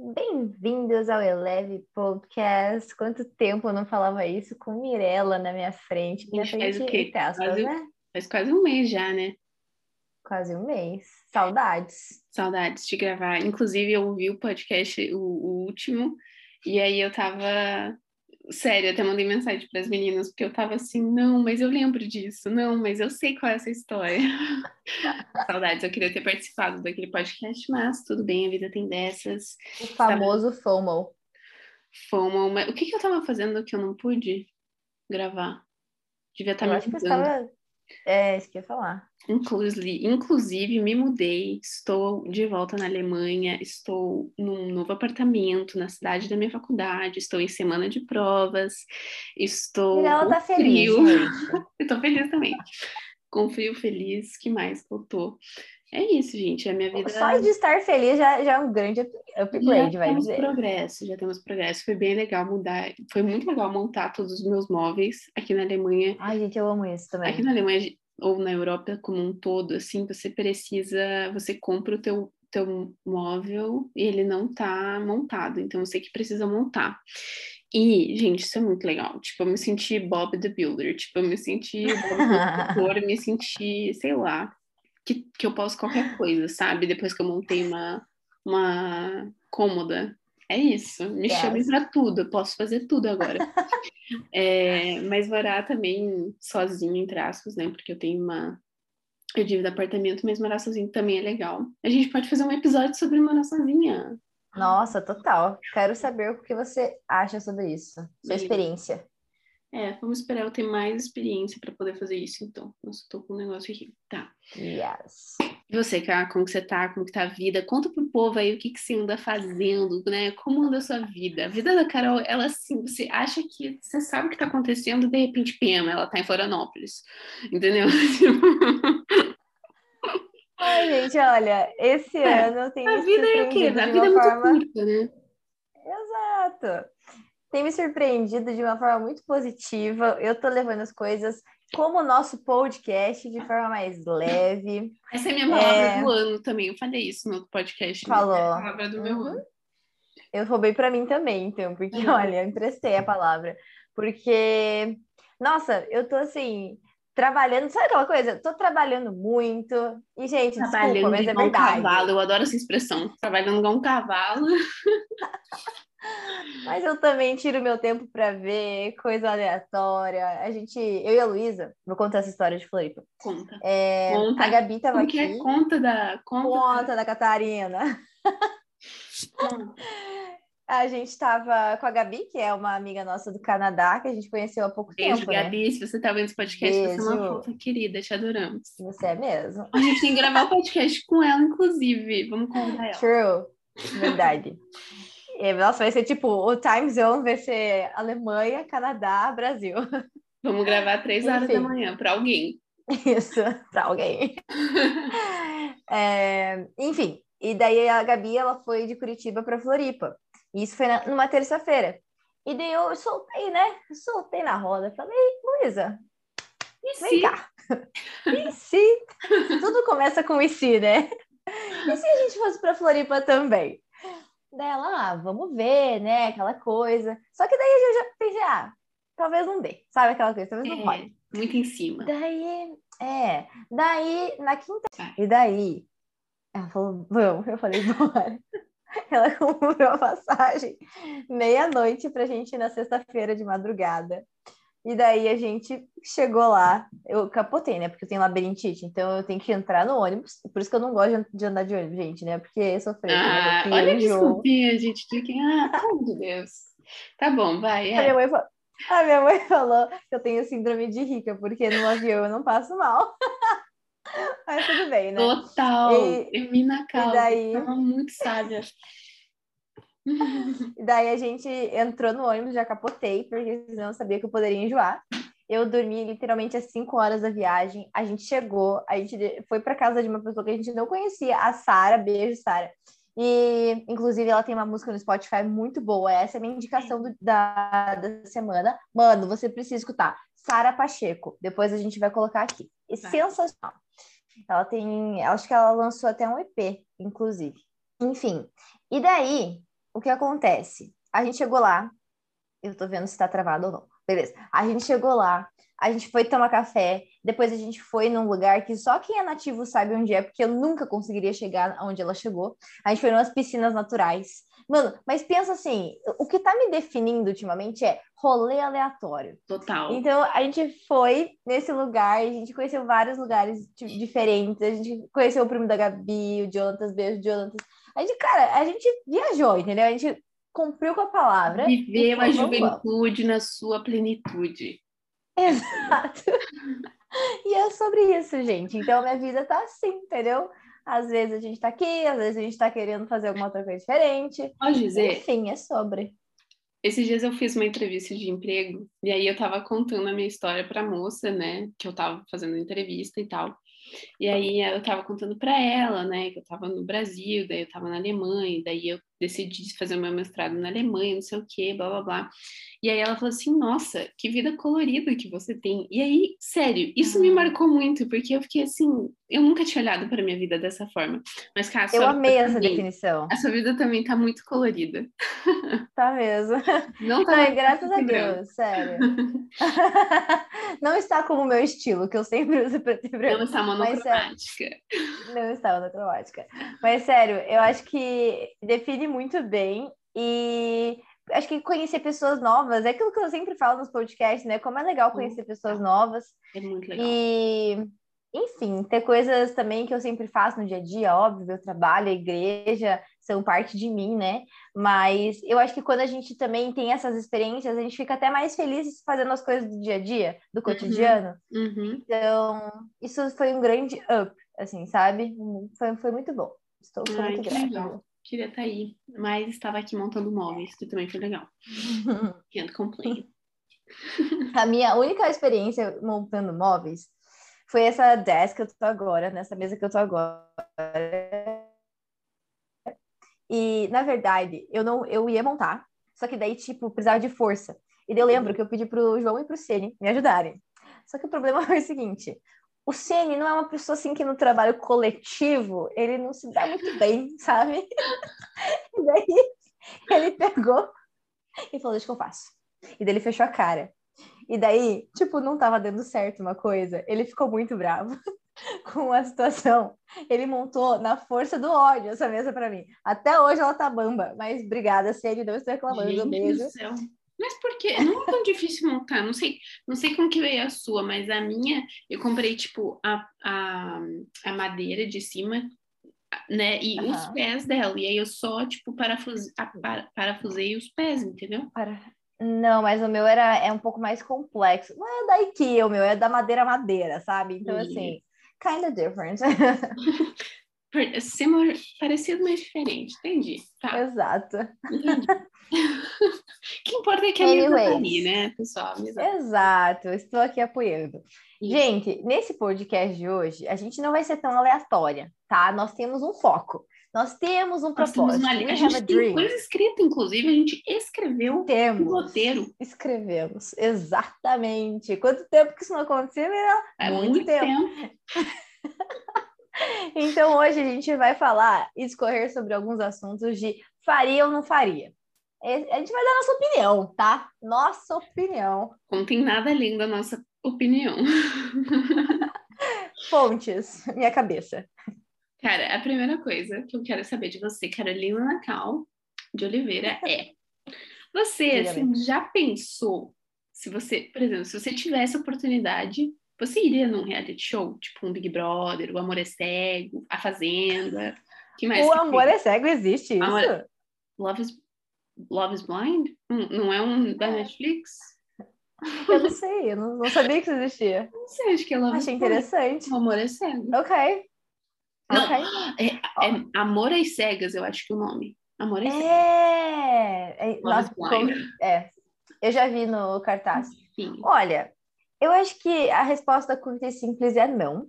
Bem-vindos ao Eleve Podcast. Quanto tempo eu não falava isso com Mirella na minha frente? Minha Gente, faz o quê? aspas, Quase- né? Faz quase um mês já, né? Quase um mês. Saudades. Saudades de gravar. Inclusive, eu ouvi o podcast, o, o último, e aí eu tava. Sério, até mandei mensagem para as meninas, porque eu tava assim, não, mas eu lembro disso, não, mas eu sei qual é essa história. Saudades, eu queria ter participado daquele podcast, mas tudo bem, a vida tem dessas. O famoso FOMO. FOMO, mas o que, que eu tava fazendo que eu não pude gravar? Devia estar eu me acho que estava. É, isso que eu ia falar. Inclusive, inclusive, me mudei, estou de volta na Alemanha, estou num novo apartamento na cidade da minha faculdade, estou em semana de provas, estou Mirella com tá feliz, tô feliz também. Com frio, feliz, que mais que eu tô? É isso, gente, a minha vida... Só de estar feliz já, já é um grande up- upgrade, já vai temos dizer. progresso, já temos progresso. Foi bem legal mudar, foi muito legal montar todos os meus móveis aqui na Alemanha. Ai, gente, eu amo isso também. Aqui na Alemanha ou na Europa como um todo, assim, você precisa, você compra o teu, teu móvel e ele não tá montado, então você que precisa montar. E, gente, isso é muito legal. Tipo, eu me senti Bob the Builder, tipo, eu me senti Bob the eu me senti, sei lá, que, que eu posso qualquer coisa, sabe? Depois que eu montei uma, uma cômoda. É isso, me Yes. chamem pra tudo, eu posso fazer tudo agora. É, mas morar também sozinho, entre aspas, né? Porque eu tenho uma. Eu divido apartamento, mas morar sozinho também é legal. A gente pode fazer um episódio sobre morar sozinha. Nossa, total. Quero saber o que você acha sobre isso. Sua experiência. É, vamos esperar eu ter mais experiência para poder fazer isso, então. Nossa, tô com um negócio aqui. Tá. Yes. E você, Cá, como que você tá? Como que tá a vida? Conta pro povo aí o que, que você anda fazendo, né? Como anda a sua vida? A vida da Carol, ela assim, você acha que você sabe o que tá acontecendo, de repente, pema, ela tá em Florianópolis. Entendeu? Ai, gente, olha, esse É, ano tem a vida é o quê? A vida é muito forma... curta, né? Exato. Tem me surpreendido de uma forma muito positiva. Eu tô levando as coisas como o nosso podcast de forma mais leve. Essa é a minha palavra É. do ano também. Eu falei isso no outro podcast. né? Falou. É a palavra do meu Uhum. ano. Eu roubei para mim também, então, porque Uhum. olha, eu emprestei a palavra. Porque, nossa, eu tô assim, trabalhando, sabe aquela coisa? Tô trabalhando muito. E, gente, desculpa, Trabalhando mas é igual um verdade. cavalo. Eu adoro essa expressão. Trabalhando igual um cavalo. Mas eu também tiro meu tempo para ver coisa aleatória. A gente, eu e a Luísa, vou contar essa história de Floripa. Conta. É, Conta. a Gabi tava Como aqui. é? Conta da... Conta. Conta da Catarina. A gente estava com a Gabi, que é uma amiga nossa do Canadá, que a gente conheceu há pouco Beijo, tempo, né? Gabi. Se você tá vendo esse podcast, você é uma Beijo. fofa querida. Te adoramos. Você é mesmo. A gente tem que gravar o podcast com ela, inclusive. Vamos convidar ela. True. Verdade. É, nossa, vai ser tipo, o time zone vai ser Alemanha, Canadá, Brasil. Vamos gravar três horas da Enfim. manhã para alguém. Isso, pra alguém. É, enfim, e daí a Gabi, ela foi de Curitiba para Floripa. Isso foi na- numa terça-feira. E daí eu soltei, né? Soltei na roda. Falei, Luísa, E vem se cá. E se? Tudo começa com e se, né? E se a gente fosse para Floripa também? Daí ela, ah, vamos ver, né? Aquela coisa. Só que daí eu já pensei, ah, talvez não dê. Sabe aquela coisa? Talvez não role. É, muito em cima. Daí, é. Daí, na quinta. Vai. E daí, ela falou, vamos. Eu falei, bora. Ela comprou a passagem meia-noite pra gente ir na sexta-feira de madrugada. E daí a gente chegou lá. Eu capotei, né? Porque eu tenho labirintite, então eu tenho que entrar no ônibus. Por isso que eu não gosto de andar de ônibus, gente, né? Porque eu sofri. Ah, né? olha a desculpinha, gente. De quem... Ah, pelo de Deus. Tá bom, vai. A minha, É. mãe, fa- a minha mãe falou que eu tenho síndrome de rica, porque no avião eu não passo mal. Mas tudo bem, né? Total. E- Emina calma. daí- Tava muito sábia. E daí a gente entrou no ônibus, já capotei, porque senão eu sabia que eu poderia enjoar. Eu dormi literalmente às 5 horas da viagem. A gente chegou, a gente foi para casa de uma pessoa que a gente não conhecia, a Sara. Beijo, Sara. E, inclusive, ela tem uma música no Spotify muito boa. Essa é a minha indicação do- da, da semana. Mano, você precisa escutar. Sara Pacheco. Depois a gente vai colocar aqui. É Tá. sensacional. Ela tem. Acho que ela lançou até um EP, inclusive. Enfim. E daí, o que acontece? A gente chegou lá, eu tô vendo se tá travado ou não. Beleza. A gente chegou lá, a gente foi tomar café, depois a gente foi num lugar que só quem é nativo sabe onde é, porque eu nunca conseguiria chegar onde ela chegou. A gente foi umas piscinas naturais. Mano, mas pensa assim, o que tá me definindo ultimamente é rolê aleatório. Total. Então, a gente foi nesse lugar, a gente conheceu vários lugares diferentes, a gente conheceu o primo da Gabi, o Jonatas, beijo, Jonatas. A gente, cara, a gente viajou, entendeu? A gente cumpriu com a palavra. Viveu a juventude na sua plenitude. Exato. e é sobre isso, gente. Então, minha vida tá assim, entendeu? Às vezes a gente tá aqui, às vezes a gente tá querendo fazer alguma outra coisa diferente. Pode dizer. Enfim, é sobre. Esses dias eu fiz uma entrevista de emprego e aí eu tava contando a minha história pra moça, né? Que eu tava fazendo entrevista e tal. E aí eu tava contando para ela, né, que eu tava no Brasil, daí eu tava na Alemanha, daí eu decidi fazer o meu mestrado na Alemanha, não sei o quê, blá blá blá. E aí ela falou assim: "Nossa, que vida colorida que você tem". E aí, sério, isso me marcou muito, porque eu fiquei assim, eu nunca tinha olhado para minha vida dessa forma. Mas cara, eu amei essa também, definição. A sua vida também tá muito colorida. Tá mesmo. Não tá. Não, graças a Deus, sério. não está como o meu estilo, que eu sempre uso preto e branco. Não está monocromática. Não está monocromática. Mas sério, eu acho que define muito bem e acho que conhecer pessoas novas é aquilo que eu sempre falo nos podcasts, né? Como é legal conhecer pessoas novas. É muito legal. E, enfim, ter coisas também que eu sempre faço no dia a dia, óbvio, meu trabalho, a igreja são parte de mim, né? Mas eu acho que quando a gente também tem essas experiências, a gente fica até mais feliz fazendo as coisas do dia a dia, do cotidiano. Uhum. Uhum. Então, isso foi um grande up, assim, sabe? Foi, foi muito bom. Estou Ai, muito grata. Legal queria estar tá aí, mas estava aqui montando móveis, que também foi legal. Can't complain. A minha única experiência montando móveis foi essa desk que eu tô agora, nessa mesa que eu tô agora. E, na verdade, eu não eu ia montar, só que daí, tipo, precisava de força. E daí eu lembro que eu pedi pro João e pro Ceni me ajudarem. Só que o problema foi o seguinte: o Ceni não é uma pessoa assim que no trabalho coletivo ele não se dá muito bem, sabe? E daí ele pegou e falou: Deixa que eu faço. E daí ele fechou a cara. E daí, tipo, não tava dando certo uma coisa. Ele ficou muito bravo com a situação. Ele montou na força do ódio essa mesa para mim. Até hoje ela tá bamba, mas obrigada, Ceni, não estou reclamando. Gente beijo. Do céu. Mas por quê? Não é tão difícil montar. Não sei, não sei como que veio a sua, mas a minha, eu comprei, tipo, a, a, a madeira de cima, né? E uhum. os pés dela. E aí eu só, tipo, parafuse, parafusei os pés, entendeu? Para... Não, mas o meu era, é um pouco mais complexo. Não é da IKEA, o meu é da madeira madeira, sabe? Então, assim, kind of different. Similar, parecido, mas diferente. Entendi. Tá. Exato. Entendi. o que importa é que a mesa tá ali, né, pessoal? Exato, estou aqui apoiando. Isso. Gente, nesse podcast de hoje, a gente não vai ser tão aleatória, tá? Nós temos um foco. Nós temos um Nós propósito. Temos uma... A gente tem dream. coisa escrita, inclusive, a gente escreveu temos. um roteiro. Escrevemos, exatamente. Quanto tempo que isso não acontecia, Mira? É muito, muito tempo. tempo. então, hoje a gente vai falar e escorrer sobre alguns assuntos de faria ou não faria. A gente vai dar nossa opinião, tá? Nossa opinião. Não tem nada além da nossa opinião. Fontes, minha cabeça. Cara, a primeira coisa que eu quero saber de você, Carolina Nacal de Oliveira, é: você assim, já pensou se você, por exemplo, se você tivesse oportunidade, você iria num reality show, tipo um Big Brother, o Amor é Cego, A Fazenda? Que mais o que Amor tem? é Cego existe isso? Amor... Love is Love is Blind? Não é um da Netflix? Eu não sei, eu não, não sabia que isso existia. Não sei, acho que é Love Achei interessante. O amor é cego. Ok. Não, okay. é, é Amor às Cegas, eu acho que é o nome. Amor às é... é... Nossa, como... é. Eu já vi no cartaz. Olha, eu acho que a resposta curta e simples é não.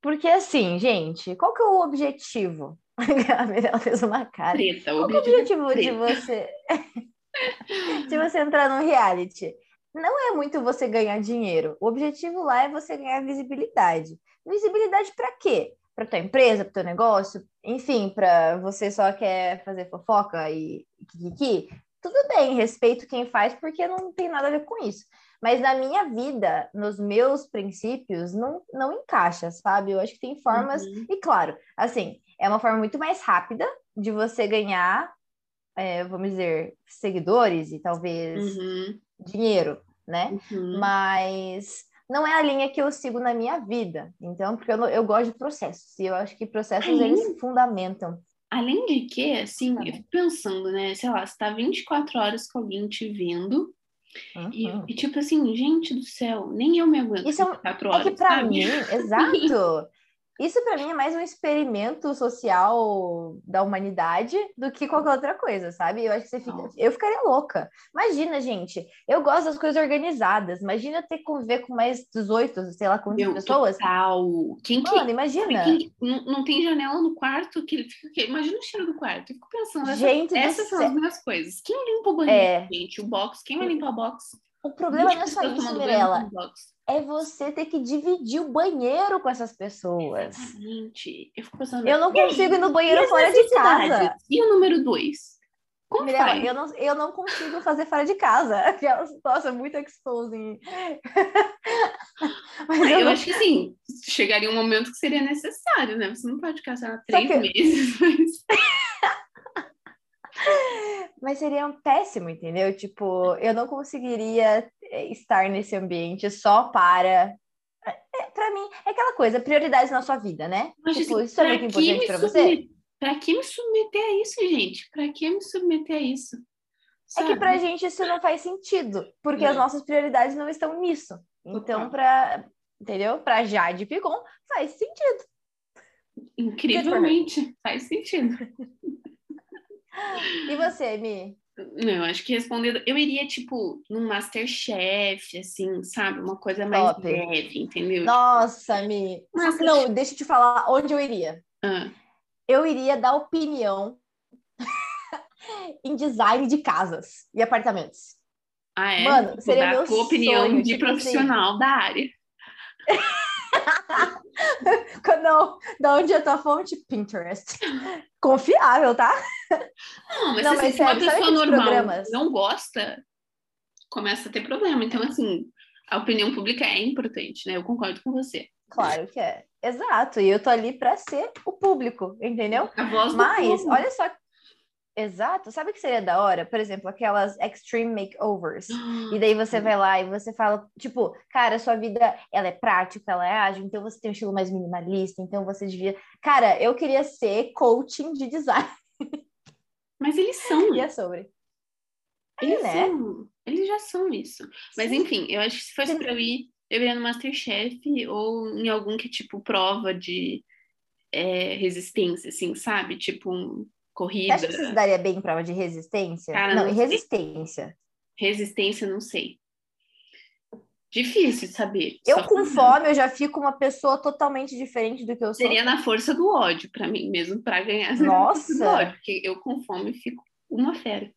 Porque assim, gente, qual que é o objetivo? A Mirella fez uma cara. Preta, Qual o objetivo, objetivo de você de você entrar no reality? Não é muito você ganhar dinheiro. O objetivo lá é você ganhar visibilidade. Visibilidade para quê? para tua empresa, para teu negócio, enfim, para você só quer fazer fofoca e kikiki, tudo bem, respeito quem faz porque não tem nada a ver com isso. Mas na minha vida, nos meus princípios, não, não encaixa, sabe? Eu acho que tem formas, uhum. e claro, assim, é uma forma muito mais rápida de você ganhar, é, vamos dizer, seguidores e talvez uhum. dinheiro, né? Uhum. Mas não é a linha que eu sigo na minha vida. Então, porque eu, eu gosto de processos. E eu acho que processos, eles fundamentam. Além de que, assim, eu fico pensando, né? Sei lá, você tá 24 horas com alguém te vendo. Uhum. E, e, tipo assim, gente do céu, nem eu me aguento Isso 24 é, horas. É que pra sabe? mim, exato. Isso para mim é mais um experimento social da humanidade do que qualquer outra coisa, sabe? Eu acho que você fica, eu ficaria louca. Imagina, gente, eu gosto das coisas organizadas. Imagina ter que conviver com mais 18, sei lá, Meu, pessoas. Total. Quem Mano, que, imagina. Quem, não, não, tem janela no quarto que ele fica. Imagina o cheiro do quarto. Eu fico pensando, gente essas são as minhas coisas. Quem limpa o banheiro, é... gente? O box, quem vai limpar o box? O problema não é só isso, Mirella é você ter que dividir o banheiro com essas pessoas. Exatamente. Eu, fico pensando, eu não consigo ir no banheiro fora de casa. E o número dois? Como Mirella, faz? Eu não, eu não consigo fazer fora de casa. Nossa, é muito exposing. Mas eu, eu não... acho que sim, chegaria um momento que seria necessário, né? Você não pode casar três que... meses. Mas... Mas seria um péssimo, entendeu? Tipo, eu não conseguiria eh, estar nesse ambiente só para. É, é para mim, é aquela coisa, prioridades na sua vida, né? Mas, tipo, assim, isso é muito importante para você. Para que me submeter a isso, gente? Para que me submeter a isso? Sabe? É que pra gente isso não faz sentido, porque as nossas prioridades não estão nisso. Então, para, entendeu? Para Jade Picon faz sentido. Incrivelmente, faz sentido. E você, Mi? Não, acho que respondendo, eu iria, tipo, num Masterchef, assim, sabe? Uma coisa mais Top. leve, entendeu? Nossa, Mi. Mas, não, deixa eu te falar onde eu iria. Ah. Eu iria dar opinião em design de casas e apartamentos. Ah, é? Mano, seria meu tua opinião sonho, de tipo assim. profissional assim. da área. Não, da onde é a tua fonte? Pinterest. Confiável, tá? Não, mas, não, assim, mas se sério, uma pessoa normal programas? não gosta, começa a ter problema. Então, assim, a opinião pública é importante, né? Eu concordo com você. Claro que é. Exato. E eu tô ali para ser o público, entendeu? A voz do Mas, olha só Exato. Sabe o que seria da hora? Por exemplo, aquelas extreme makeovers. e daí você vai lá e você fala, tipo, cara, sua vida, ela é prática, ela é ágil, então você tem um estilo mais minimalista, então você devia... Cara, eu queria ser coaching de design. Mas eles são. E é sobre. Eles, é, né? são. eles já são isso. Mas Sim. enfim, eu acho que se fosse Sim. pra eu ir, eu iria no Masterchef ou em algum que, tipo, prova de é, resistência, assim, sabe? Tipo um corrida. Você acha que daria bem em prova de resistência? Cara, não, não resistência. Resistência, não sei. Difícil saber. Eu com fome, eu já fico uma pessoa totalmente diferente do que eu sou. Seria na força do ódio para mim mesmo, para ganhar. Nossa! Ódio, porque eu com fome fico uma fera.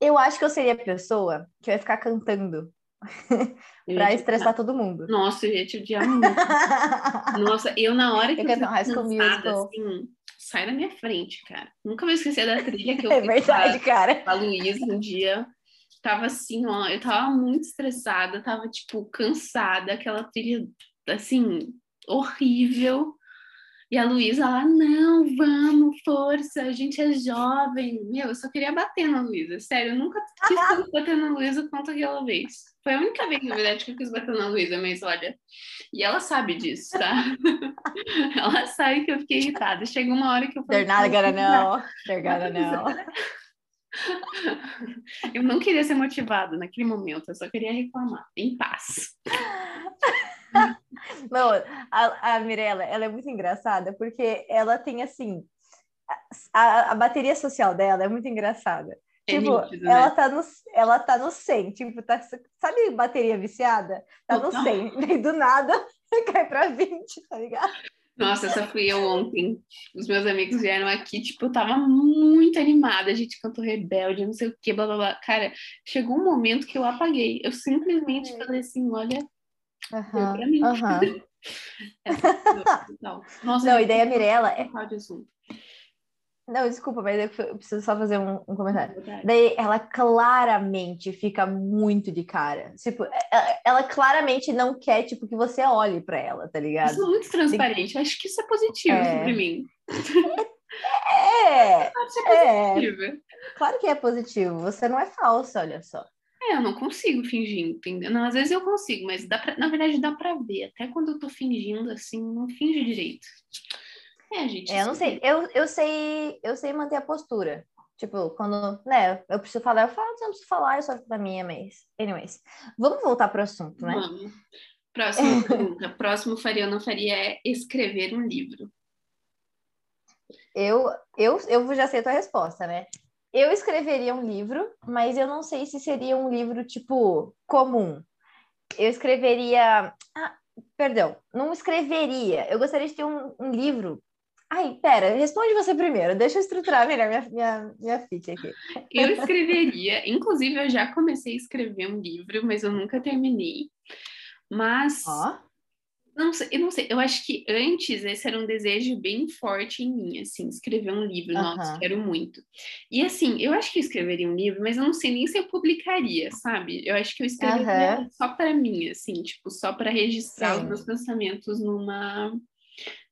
Eu acho que eu seria a pessoa que vai ficar cantando pra estressar todo mundo. Nossa, eu ia te odiar muito. Nossa, eu na hora que eu, eu High School Musical. assim, sai da minha frente, cara. Nunca vou esquecer da trilha que eu É verdade, cara. A Luísa um dia tava assim, ó, eu tava muito estressada, tava tipo cansada, aquela trilha assim horrível. E a Luísa lá, não, vamos, força, a gente é jovem. Meu, eu só queria bater na Luísa, sério, eu nunca quis bater na Luísa quanto aquela vez. Foi a única vez, na verdade, que eu quis bater na Luísa, mas olha, e ela sabe disso, tá? ela sabe que eu fiquei irritada. Chegou uma hora que eu falei. They're not gonna know. They're gonna know. Eu não queria ser motivada naquele momento, eu só queria reclamar, em paz. Não, a, a Mirella, ela é muito engraçada porque ela tem assim. A, a bateria social dela é muito engraçada. É tipo, nítido, né? ela, tá no, ela tá no 100, tipo, tá, sabe bateria viciada? Tá no 100, e do nada cai pra 20, tá ligado? Nossa, essa fui eu ontem. Os meus amigos vieram aqui, tipo, eu tava muito animada, a gente cantou rebelde, não sei o que, blá blá blá. Cara, chegou um momento que eu apaguei. Eu simplesmente falei assim: olha, Uhum, uhum. Nossa, não, a ideia Mirella é. Não, desculpa, mas eu preciso só fazer um, um comentário. Daí ela claramente fica muito de cara. Tipo, ela, é, é, ela claramente não quer, tipo, que você olhe para ela, tá ligado? Isso é muito transparente. De... Acho que isso é positivo é... pra mim. É, é, é. Claro que é positivo. Você não é falsa, olha só. É, eu não consigo fingir, entendeu? Não, às vezes eu consigo, mas dá pra, na verdade dá pra ver. Até quando eu tô fingindo, assim, não finge direito. É, gente. É, eu não sei. Eu, eu sei, eu sei manter a postura. Tipo, quando, né, eu preciso falar, eu falo, se eu não preciso falar, eu só da minha, mas. Anyways. Vamos voltar pro assunto, né? Vamos. Próxima pergunta. Próximo faria ou não faria é escrever um livro. Eu, eu, eu já sei a tua resposta, né? Eu escreveria um livro, mas eu não sei se seria um livro, tipo, comum. Eu escreveria. Ah, perdão, não escreveria. Eu gostaria de ter um, um livro. Ai, pera, responde você primeiro. Deixa eu estruturar melhor minha, minha, minha ficha aqui. Eu escreveria, inclusive eu já comecei a escrever um livro, mas eu nunca terminei. Mas oh. Não sei, eu não sei, eu acho que antes esse era um desejo bem forte em mim, assim, escrever um livro, uhum. nossa, quero muito. E assim, eu acho que eu escreveria um livro, mas eu não sei nem se eu publicaria, sabe? Eu acho que eu escreveria uhum. só para mim, assim, tipo, só para registrar Sim. os meus pensamentos numa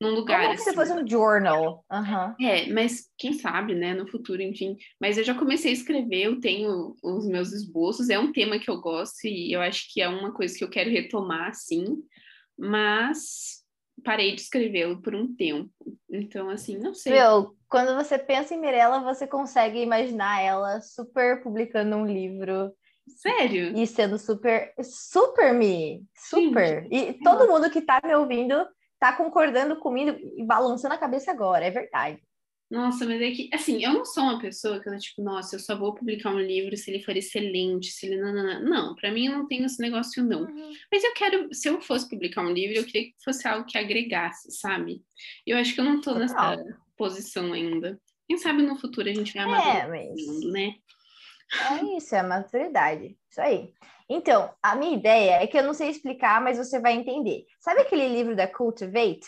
num lugar. Como assim. se fosse um journal. Uhum. É, mas quem sabe, né, no futuro, enfim. Mas eu já comecei a escrever, eu tenho os meus esboços, é um tema que eu gosto e eu acho que é uma coisa que eu quero retomar, assim mas parei de escrevê-lo por um tempo. Então, assim, não sei. Meu, quando você pensa em Mirella, você consegue imaginar ela super publicando um livro. Sério? E sendo super, super me, super. Sim. E todo mundo que tá me ouvindo tá concordando comigo e balançando a cabeça agora, é verdade. Nossa, mas é que, assim, eu não sou uma pessoa que eu, tipo, nossa, eu só vou publicar um livro se ele for excelente, se ele não. Não, para mim eu não tenho esse negócio, não. Uhum. Mas eu quero, se eu fosse publicar um livro, eu queria que fosse algo que agregasse, sabe? Eu acho que eu não tô nessa posição ainda. Quem sabe no futuro a gente vai amadurecendo, é, mas... né? É isso, é a maturidade. Isso aí. Então, a minha ideia é que eu não sei explicar, mas você vai entender. Sabe aquele livro da Cultivate?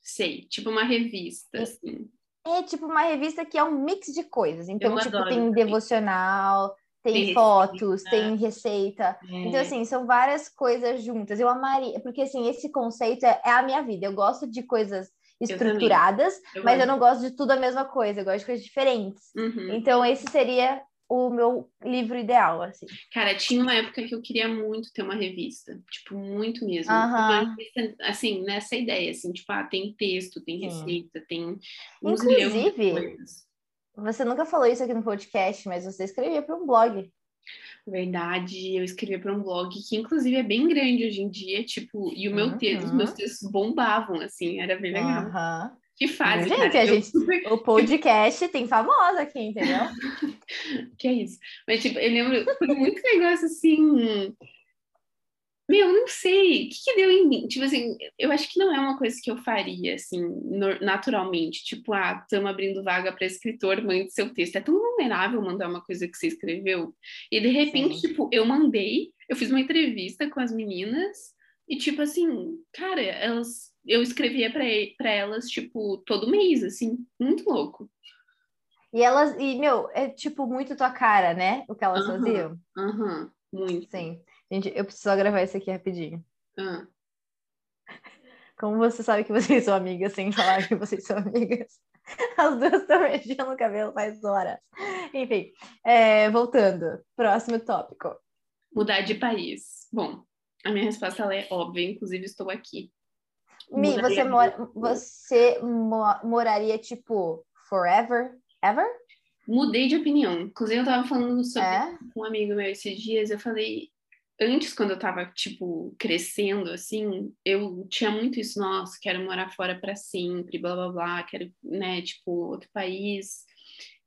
Sei, tipo uma revista, assim. É tipo uma revista que é um mix de coisas. Então, Eu tipo, tem devocional, tem, tem fotos, receita. tem receita. É. Então, assim, são várias coisas juntas. Eu amaria, porque assim, esse conceito é, é a minha vida. Eu gosto de coisas estruturadas, eu mas eu não gosto de tudo a mesma coisa, eu gosto de coisas diferentes. Uhum. Então, esse seria o meu livro ideal, assim. Cara, tinha uma época que eu queria muito ter uma revista, tipo, muito mesmo. Revista, assim, nessa ideia, assim, tipo, ah, tem texto, tem receita, tem uns Inclusive, você nunca falou isso aqui no podcast, mas você escrevia para um blog. Verdade, eu escrevia para um blog que inclusive é bem grande hoje em dia, tipo, e o meu uhum. texto, os meus textos bombavam, assim, era bem legal. Uhum. Que fase, gente, cara, a gente, o podcast tem famosa aqui, entendeu? que é isso. Mas, tipo, eu lembro, foi muito negócio assim. Meu, não sei, o que, que, deu em mim? Tipo assim, eu acho que não é uma coisa que eu faria, assim, naturalmente. Tipo, ah, estamos abrindo vaga para escritor, mande seu texto. É tão vulnerável mandar uma coisa que você escreveu. E, de repente, Sim. tipo, eu mandei, eu fiz uma entrevista com as meninas, e, tipo assim, cara, elas eu escrevia para elas, tipo, todo mês, assim, muito louco. E elas, e, meu, é tipo muito tua cara, né? O que elas uhum, faziam. Aham, uhum, muito. Sim. Gente, eu preciso gravar isso aqui rapidinho. Uhum. Como você sabe que vocês são amigas sem falar que vocês são amigas? As duas estão mexendo no cabelo faz horas. Enfim, é, voltando. Próximo tópico. Mudar de país. Bom, a minha resposta é óbvia, inclusive estou aqui. Mi, você, mora, você moraria, tipo, forever? Ever? Mudei de opinião. Inclusive, eu tava falando sobre é? com um amigo meu esses dias. Eu falei, antes, quando eu tava, tipo, crescendo, assim, eu tinha muito isso, nossa, quero morar fora para sempre, blá blá blá, quero, né, tipo, outro país,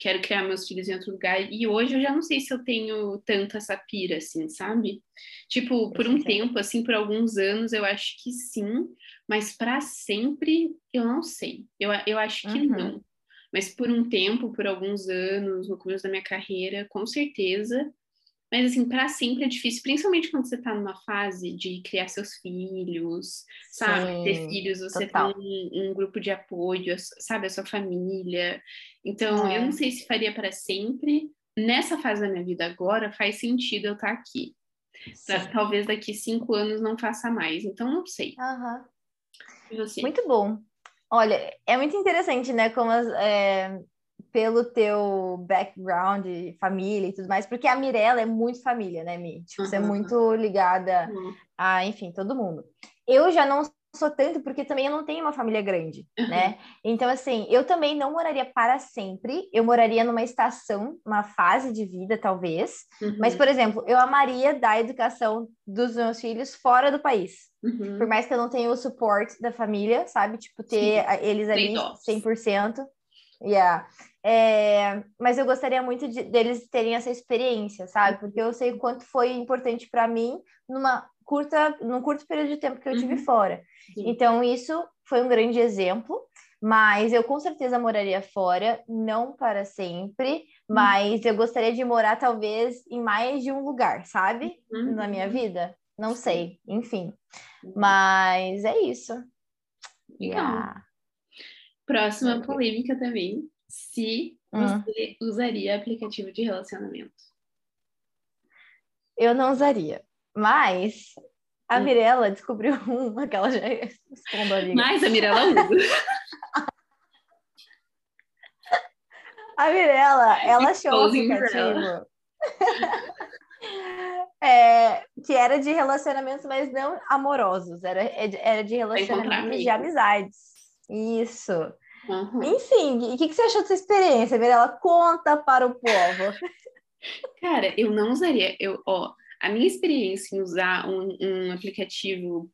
quero criar meus filhos em outro lugar. E hoje eu já não sei se eu tenho tanto essa pira, assim, sabe? Tipo, por um tempo, assim, por alguns anos, eu acho que sim, mas para sempre eu não sei. Eu, eu acho que uhum. não. Mas por um tempo, por alguns anos, no começo da minha carreira, com certeza Mas, assim, para sempre é difícil, principalmente quando você tá numa fase de criar seus filhos, sabe? Sim, Ter filhos, você total. tem um, grupo de apoio, sabe? A sua família. Então, É. eu não sei se faria para sempre. Nessa fase da minha vida agora, faz sentido eu estar aqui. Pra- Sim. talvez daqui cinco anos não faça mais. Então, não sei. Você? Muito bom. Olha, é muito interessante, né? Como as- é, pelo teu background, família e tudo mais, porque a Mirella é muito família, né, Mi? Tipo, você é Aham. muito ligada Hum, a, enfim, todo mundo. Eu já não sou tanto, porque também eu não tenho uma família grande, né? Então, assim, eu também não moraria para sempre, eu moraria numa estação, uma fase de vida, talvez. uhum, Mas, por exemplo, eu amaria dar a educação dos meus filhos fora do país. uhum. Por mais que eu não tenha o suporte da família, sabe? Tipo, ter Sim. eles ali Trade-offs. 100%. Yeah. É, mas eu gostaria muito de- deles terem essa experiência, sabe? Porque eu sei o quanto foi importante para mim numa curta, num curto período de tempo que eu tive Uhum. fora. Sim. Então, isso foi um grande exemplo. Mas eu com certeza moraria fora, não para sempre, mas eu gostaria de morar talvez em mais de um lugar, sabe? Uhum. Na minha vida. Não sei, enfim. Uhum. Mas é isso. Yeah. Próxima polêmica também. Se Hum. você usaria aplicativo de relacionamento. Eu não usaria. Mas a Hum. Mirella descobriu uma que ela já escondeu ali. Mas a Mirella usa. A Mirella, ela achou um aplicativo. é, que era de relacionamentos, mas não amorosos. Era, era de relacionamentos de amizades. Isso. Uhum. Enfim, o que, que você achou dessa experiência, Mirella? Conta para o povo. Cara, eu não usaria. Eu, ó, a minha experiência em usar um, um aplicativo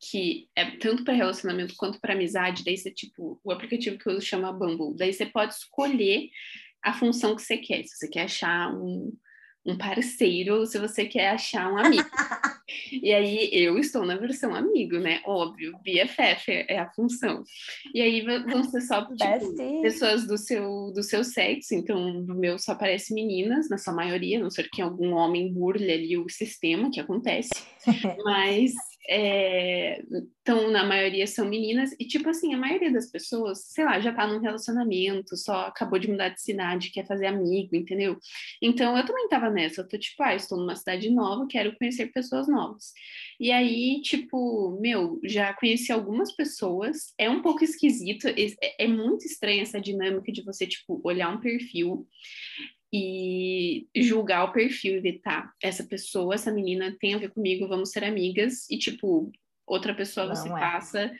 que é tanto para relacionamento quanto para amizade, daí você, tipo, o aplicativo que eu uso chama Bumble. Daí você pode escolher a função que você quer. Se você quer achar um, um parceiro ou se você quer achar um amigo. e aí eu estou na versão amigo, né? Óbvio, BFF é a função. E aí vão ser só, tipo, pessoas do seu, do seu sexo, então no meu só aparece meninas, na sua maioria, não ser que algum homem burle ali o sistema, que acontece, mas é, então na maioria são meninas, e tipo assim, a maioria das pessoas, sei lá, já tá num relacionamento, só acabou de mudar de cidade, quer fazer amigo, entendeu? Então eu também tava nessa, eu tô tipo, ah, estou numa cidade nova, quero conhecer pessoas novas. E aí, tipo, meu, já conheci algumas pessoas, é um pouco esquisito, é, é muito estranha essa dinâmica de você, tipo, olhar um perfil e julgar o perfil e ver, tá, essa pessoa, essa menina tem a ver comigo, vamos ser amigas, e tipo, outra pessoa Não você é. passa.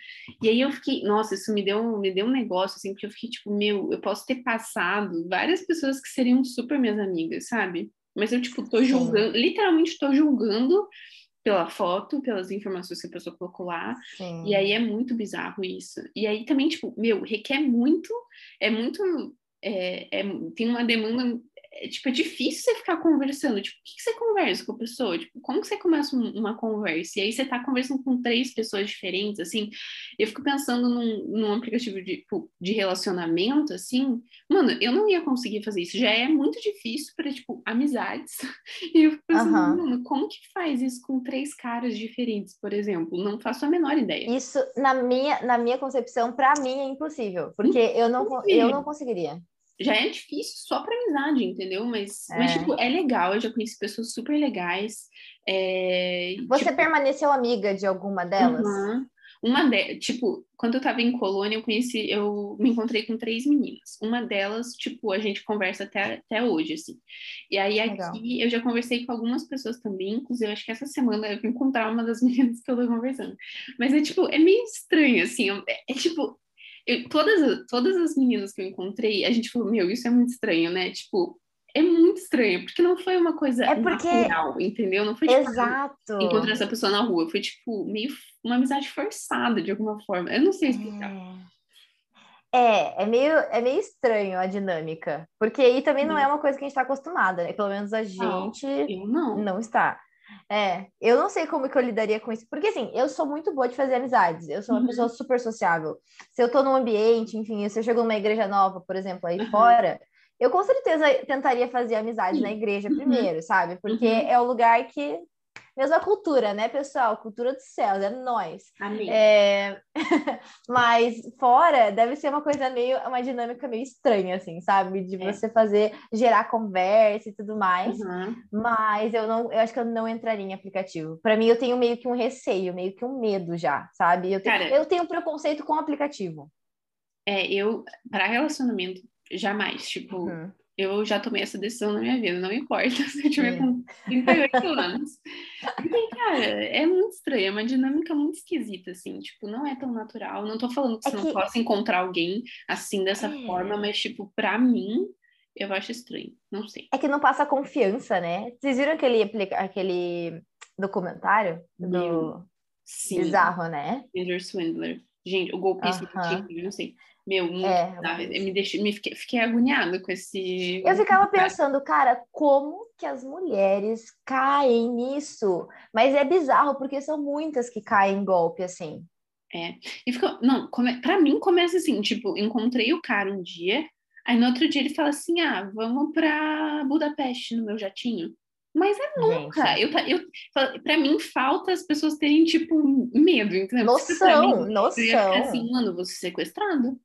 E aí eu fiquei, nossa, isso me deu, me deu um negócio, assim, porque eu fiquei tipo, meu, eu posso ter passado várias pessoas que seriam super minhas amigas, sabe? Mas eu, tipo, tô Sim. julgando, literalmente tô julgando pela foto, pelas informações que a pessoa colocou lá. Sim. E aí é muito bizarro isso. E aí também, tipo, meu, requer muito, é muito, é, é- tem uma demanda, é, tipo, é difícil você ficar conversando. Tipo, o que, que você conversa com a pessoa? Tipo, como que você começa um- uma conversa? E aí você tá conversando com três pessoas diferentes, assim. Eu fico pensando num, num aplicativo de, tipo, de relacionamento, assim. Mano, eu não ia conseguir fazer isso. Já é muito difícil para, tipo, amizades. E eu fico pensando, Aham. mano, como que faz isso com três caras diferentes, por exemplo? Não faço a menor ideia. Isso, na minha, na minha concepção, para mim é impossível, porque eu não, eu não conseguiria. Já é difícil só para amizade, entendeu? Mas, mas, É. tipo, é legal. Eu já conheci pessoas super legais. É, Você tipo, permaneceu amiga de alguma delas? uhum. Uma de, tipo, quando eu tava em Colônia, eu conheci, eu me encontrei com três meninas. Uma delas, tipo, a gente conversa até, até hoje, assim. E aí Legal. aqui eu já conversei com algumas pessoas também, inclusive eu acho que essa semana eu vou encontrar uma das meninas que eu tô conversando. Mas é tipo, é meio estranho, assim, é, é tipo, eu- todas, as- todas as meninas que eu encontrei, a gente falou, meu, isso é muito estranho, né? Tipo, é muito estranho, porque não foi uma coisa É porque- natural, entendeu? Não foi tipo, Exato. encontrar essa pessoa na rua, foi tipo, meio uma amizade forçada de alguma forma. Eu não sei explicar. É, é meio, é meio estranho a dinâmica, porque aí também não Hum. é uma coisa que a gente está acostumada, né? Pelo menos a gente Eu não. não está. É, eu não sei como que eu lidaria com isso, porque assim, eu sou muito boa de fazer amizades, eu sou uma Uhum. pessoa super sociável. Se eu tô num ambiente, enfim, se eu chego numa igreja nova, por exemplo, aí Uhum. fora, Eu com certeza tentaria fazer amizade na igreja Uhum. primeiro, sabe? Porque Uhum. é o lugar que. Mesma cultura, né, pessoal? Cultura dos céus, é nós. Amém. É... Mas fora deve ser uma coisa meio, uma dinâmica meio estranha, assim, sabe? De É. você fazer, gerar conversa e tudo mais. Uhum. Mas eu não, eu acho que eu não entraria em aplicativo. Para mim, eu tenho meio que um receio, meio que um medo já, sabe? Eu tenho, Cara- eu tenho preconceito com aplicativo. É, eu, para relacionamento, jamais. Tipo, Uhum. Eu já tomei essa decisão na minha vida, não importa se eu tiver Sim. com 38 anos. Porque, cara, é muito estranho, é uma dinâmica muito esquisita, assim, tipo, não é tão natural. Não tô falando que É você que- não possa encontrar alguém assim, dessa É. forma, mas, tipo, pra mim, eu acho estranho. Não sei. É que não passa confiança, né? Vocês viram aquele, aquele documentário do Meu, Sim, bizarro, né? Tinder Swindler. Gente, o golpista do Aham. Tinder, não sei. Meu, muito É. Eu me deixei, me fiquei, fiquei agoniada com esse. Eu ficava pensando, cara, como que as mulheres caem nisso? Mas é bizarro, porque são muitas que caem em golpe, assim. E ficou, não, come, pra mim começa assim, tipo, encontrei o cara um dia, aí no outro dia ele fala assim, ah, vamos pra Budapeste no meu jatinho. Mas é nunca. Gente. Eu, eu, pra mim falta as pessoas terem, tipo, medo, entendeu? Noção, mim, noção. assim, mano, vou ser sequestrado.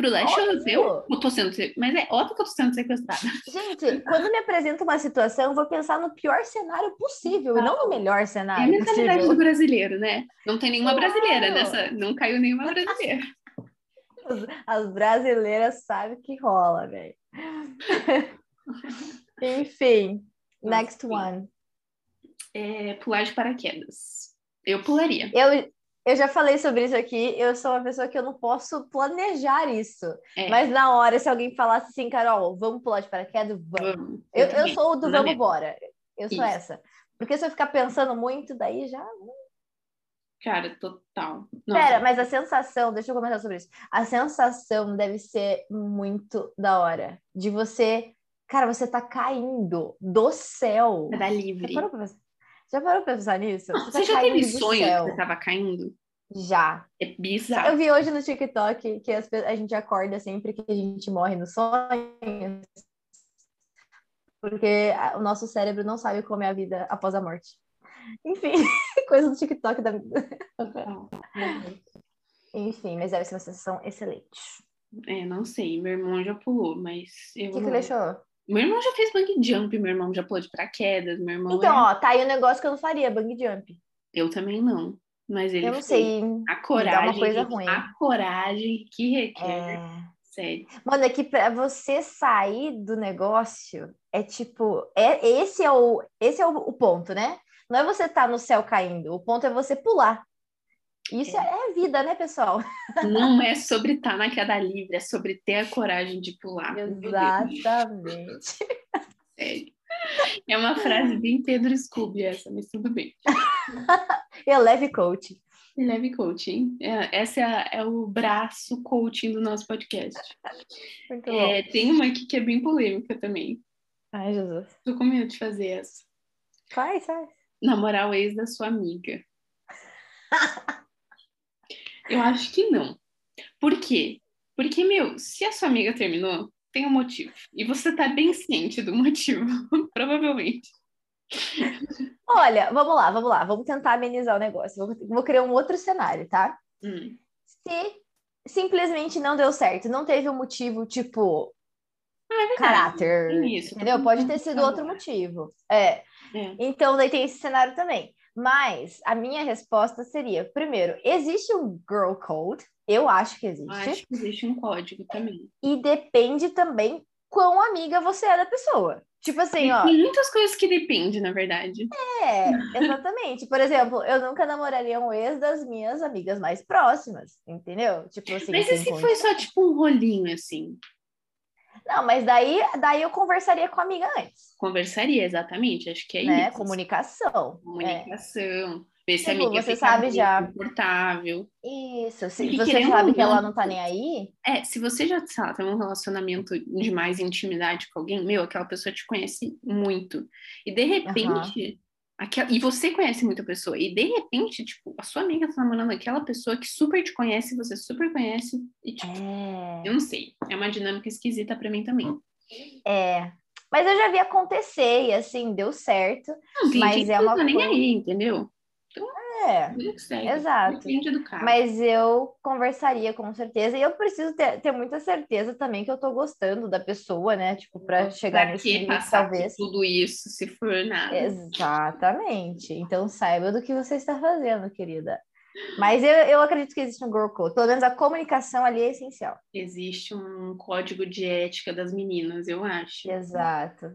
Pro leste Óbvio. europeu, eu tô sendo, se- mas é óbvio que eu tô sendo sequestrada. Gente, quando me apresenta uma situação, eu vou pensar no pior cenário possível e não no melhor É a cenário mentalidade do possível. brasileiro, né? Não tem nenhuma Claro. brasileira nessa, não caiu nenhuma brasileira. As brasileiras sabem que rola, velho. Enfim, next one. É, pular de paraquedas. Eu pularia. Eu, eu já falei sobre isso aqui, eu sou uma pessoa que eu não posso planejar isso. É. Mas na hora, se alguém falasse assim, Carol, vamos pular de paraquedas, vamos. Vamos. Eu, eu também. sou o do vamos embora. Eu sou Isso. essa. Porque se eu ficar pensando muito, daí já. Cara, total. Nossa, Pera, mas a sensação, deixa eu comentar sobre isso. A sensação deve ser muito da hora. De você. Cara, você tá caindo do céu. Já livre. parou pra pensar, já parou pra pensar nisso? Não, tá você já teve sonho que você tava caindo? Já. É bizarro. Eu vi hoje no TikTok que as a gente acorda sempre que a gente morre nos sonhos. Porque o nosso cérebro não sabe como é a vida após a morte. Enfim, coisa do TikTok da Enfim, mas deve ser uma sensação excelente. É, não sei. Meu irmão já pulou, mas eu. O que, que ele achou? Meu irmão já fez bungee jump, meu irmão já pulou de paraquedas, meu irmão. Então, é- ó, tá aí um negócio que eu não faria, bang jump. Eu também não. Mas ele Eu não sei. A coragem. coisa gente, ruim. A coragem que requer. É... Sério. Mano, é que pra você sair do negócio é tipo, é esse é o esse é o, o ponto, né? Não é você estar no céu caindo, o ponto é você pular. Isso é, é vida, né, pessoal? Não é sobre estar na queda livre, é sobre ter a coragem de pular. Exatamente. sério. É uma frase bem Pedro Scooby essa, mas tudo bem. Eleve coach. E leve coaching. É, essa é, a- é o braço coaching do nosso podcast. É, tem uma aqui que é bem polêmica também. Ai, Jesus. Tô com medo de fazer essa. Faz, faz. Namorar o ex da sua amiga. Eu acho que não. Por quê? Porque, meu, se a sua amiga terminou, tem um motivo. E você tá bem ciente do motivo, provavelmente. Olha, vamos lá, vamos lá. Vamos tentar amenizar o negócio. Vou, vou criar um outro cenário, tá? Hum, Se simplesmente não deu certo, não teve um motivo, tipo, Ah, é caráter, entendeu? tá Pode ter sido outro motivo. É. É. Então, daí tem esse cenário também. Mas a minha resposta seria: primeiro, existe um girl code? Eu acho que existe. Acho que existe um código também. E depende também quão amiga você é da pessoa. Tipo assim, ó. Tem muitas coisas que dependem, na verdade. É, exatamente. Por exemplo, eu nunca namoraria um ex das minhas amigas mais próximas, entendeu? Tipo assim. Mas e se condição. foi só tipo um rolinho assim? Não, mas daí, daí eu conversaria com a amiga antes, Conversaria, exatamente. Acho que é né? isso. Comunicação. É. Comunicação. Ver se a Tipo, amiga você sabe já. confortável. Isso. Se Porque você sabe que ela não- tá nem aí, É, se você já, sei lá, tem um relacionamento de mais intimidade com alguém, meu, aquela pessoa te conhece muito. E de repente, aquela, e você conhece muita pessoa, e de repente, tipo, a sua amiga tá namorando aquela pessoa que super te conhece, você super conhece, e tipo, é. eu não sei, é uma dinâmica esquisita pra mim também. É. Mas eu já vi acontecer e assim, deu certo. Não, mas é uma não tá nem coisa- aí, entendeu? É. Segue. Exato. Depende do. Mas eu conversaria com certeza. E eu preciso ter, ter muita certeza também que eu tô gostando da pessoa, né? Tipo, para chegar pra nesse que limite, talvez. tudo isso se for nada? Exatamente. Então saiba do que você está fazendo, querida. Mas eu, eu acredito que existe um girl code. Pelo menos a comunicação ali é essencial. Existe um código de ética das meninas, eu acho. Exato.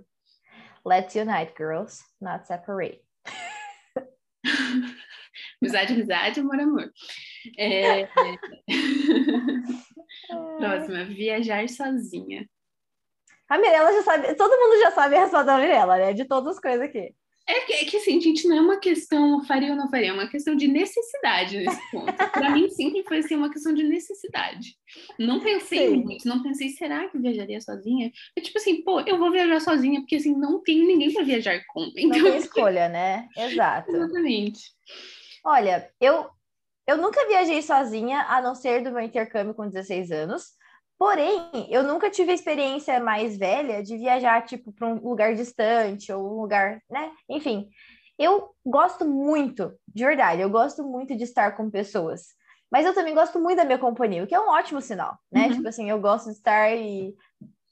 Let's unite, girls, not separate. Amizade, amizade, amor, amor. É... Próxima, viajar sozinha. A Mirella já sabe, todo mundo já sabe a resposta da Mirella, né? De todas as coisas aqui. É que, é que assim, gente, não é uma questão faria ou não faria, é uma questão de necessidade nesse ponto. Para mim, sempre foi assim, uma questão de necessidade. Não pensei Sim. muito, não pensei, será que eu viajaria sozinha? É tipo assim, pô, eu vou viajar sozinha, porque assim, não tem ninguém para viajar com. Não Então, tem escolha, né? Exato. exatamente. Olha, eu, eu nunca viajei sozinha, a não ser do meu intercâmbio com 16 anos. Porém, eu nunca tive a experiência mais velha de viajar, tipo, para um lugar distante ou um lugar, né? Enfim, eu gosto muito, de verdade, eu gosto muito de estar com pessoas. Mas eu também gosto muito da minha companhia, o que é um ótimo sinal, né? Uhum. Tipo assim, eu gosto de estar e,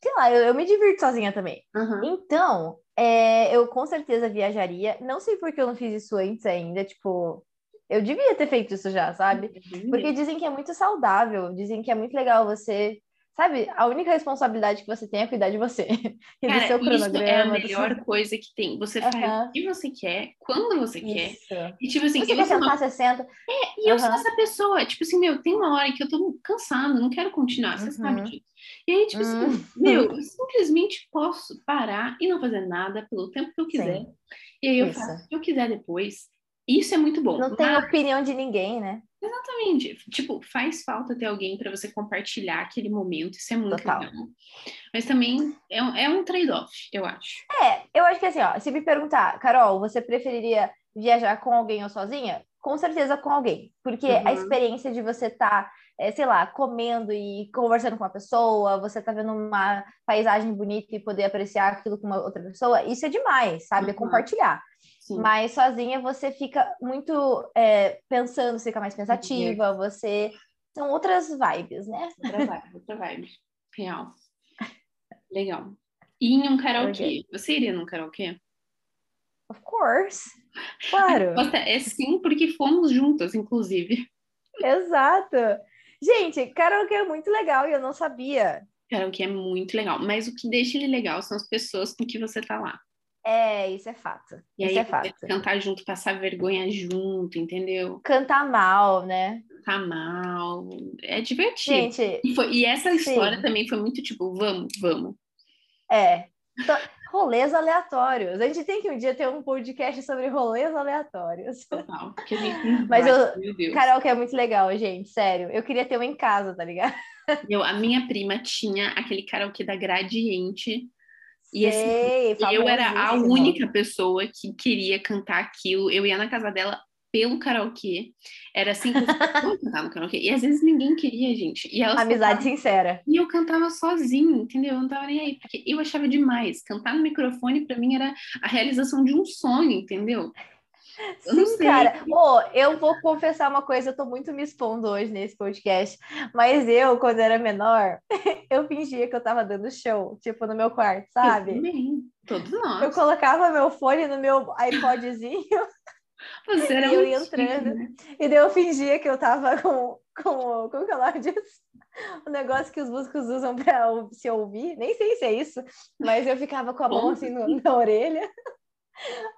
sei lá, eu, eu me divirto sozinha também. Aham. Então, é, eu com certeza viajaria. Não sei por que eu não fiz isso antes ainda, tipo, eu devia ter feito isso já, sabe? Porque dizem que é muito saudável, dizem que é muito legal você, sabe? A única responsabilidade que você tem é cuidar de você e do Cara, seu isso é a cronograma. do melhor seu- coisa que tem. Você faz Aham. o que você quer, quando você quer. Isso. E tipo assim, Você eu quer sou uma sentar 60? E eu sou essa pessoa, tipo assim, meu, tem uma hora que eu tô cansada, não quero continuar, você sabe Uhum. disso. E aí, tipo assim, Hum. meu, eu simplesmente posso parar e não fazer nada pelo tempo que eu quiser. Sim. E aí eu Isso. faço o que eu quiser depois. Isso é muito bom. Não tem Mas, opinião de ninguém, né? exatamente, tipo, faz falta ter alguém para você compartilhar aquele momento, isso é muito Total. legal. Mas também é um, é um trade-off, eu acho. É, eu acho que assim, ó, se me perguntar, Carol, você preferiria viajar com alguém ou sozinha? Com certeza com alguém, porque a Uhum. experiência de você estar, sei lá, comendo e conversando com uma pessoa, você tá vendo uma paisagem bonita e poder apreciar aquilo com uma outra pessoa, isso é demais, sabe? É Uhum. compartilhar. Sim. Mas sozinha você fica muito é, pensando, você fica mais pensativa, você. São outras vibes, né? Outra vibe, outra vibe. Real. Legal. E em um karaokê? Você iria num karaokê? Of course. Claro. é sim, porque fomos juntas, inclusive. Exato. Gente, karaokê é muito legal e eu não sabia. Karaokê é muito legal. Mas o que deixa ele legal são as pessoas com que você tá lá. É, isso é fato. E isso aí, é fato. cantar junto, passar vergonha junto, entendeu? Cantar mal, né? Tá mal. É divertido. Gente, E, foi- e essa história Sim. também foi muito tipo, vamos, vamos. é. Então, rolês aleatórios. A gente tem que um dia ter um podcast sobre rolês aleatórios. Total. Porque a gente Mas eu- Meu Deus. Karaokê é muito legal, gente. Sério. Eu queria ter um em casa, tá ligado? Eu, a minha prima tinha aquele karaokê da Gradiente. E assim, Sei, Eu era a única pessoa que queria cantar aquilo. Eu ia na casa dela pelo karaokê. Era assim que eu no karaokê. E às vezes ninguém queria, gente. E elas Amizade cantavam- sincera. E eu cantava sozinha, entendeu? Eu não tava nem aí. Porque eu achava demais. Cantar no microfone, pra mim, era a realização de um sonho, entendeu? Eu Sim, cara. Ô, eu vou confessar uma coisa, eu tô muito me expondo hoje nesse podcast, mas eu, quando era menor, eu fingia que eu tava dando show, tipo, no meu quarto, Eu sabe? também. Todos Eu nós. colocava meu fone no meu iPodzinho Você era e eu ia chique, entrando. né? e daí eu fingia que eu tava com, com como que é o nome disso? O negócio que os músicos usam ou- se ouvir, nem sei se é isso, mas eu ficava com a mão assim no- na orelha.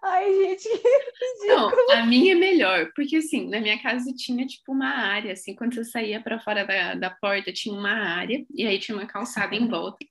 Ai, gente, que Não, a minha é melhor, porque assim, na minha casa tinha tipo uma área, assim, quando você saía para fora da, da porta, tinha uma área, e aí tinha uma calçada em volta.